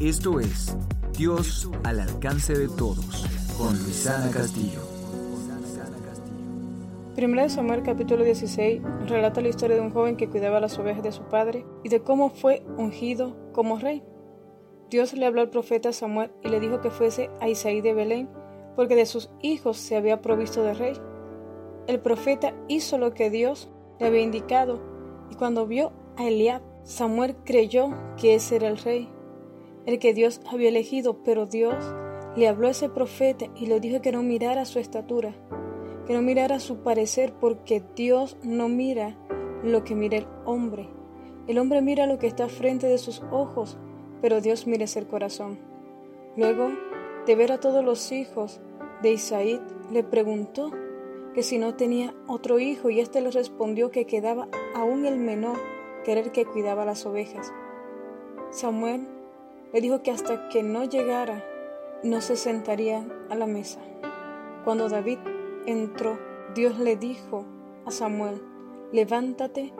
Esto es Dios al alcance de todos con Luisana Castillo. Primera de Samuel capítulo 16 relata la historia de un joven que cuidaba las ovejas de su padre y de cómo fue ungido como rey. Dios le habló al profeta Samuel y le dijo que fuese a Isaí de Belén, porque de sus hijos se había provisto de rey. El profeta hizo lo que Dios le había indicado, y cuando vio a Eliab, Samuel creyó que ese era el rey el que Dios había elegido, pero Dios le habló a ese profeta y le dijo que no mirara su estatura, que no mirara su parecer, porque Dios no mira lo que mira el hombre. El hombre mira lo que está frente de sus ojos, pero Dios mira el corazón. Luego de ver a todos los hijos de Isaí, le preguntó que si no tenía otro hijo, y éste le respondió que quedaba aún el menor, que era el que cuidaba las ovejas. Samuel le dijo que hasta que no llegara no se sentaría a la mesa. Cuando David entró, Dios le dijo a Samuel, levántate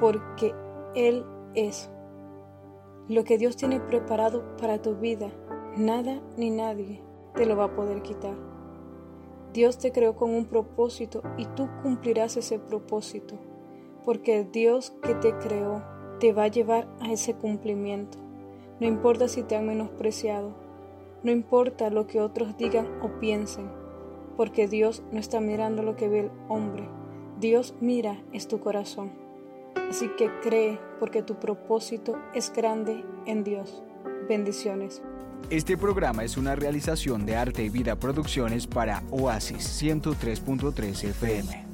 porque Él es. Lo que Dios tiene preparado para tu vida, nada ni nadie te lo va a poder quitar. Dios te creó con un propósito y tú cumplirás ese propósito, porque el Dios que te creó te va a llevar a ese cumplimiento. No importa si te han menospreciado, no importa lo que otros digan o piensen, porque Dios no está mirando lo que ve el hombre, Dios mira es tu corazón. Así que cree porque tu propósito es grande en Dios. Bendiciones. Este programa es una realización de Arte y Vida Producciones para Oasis 103.3 FM.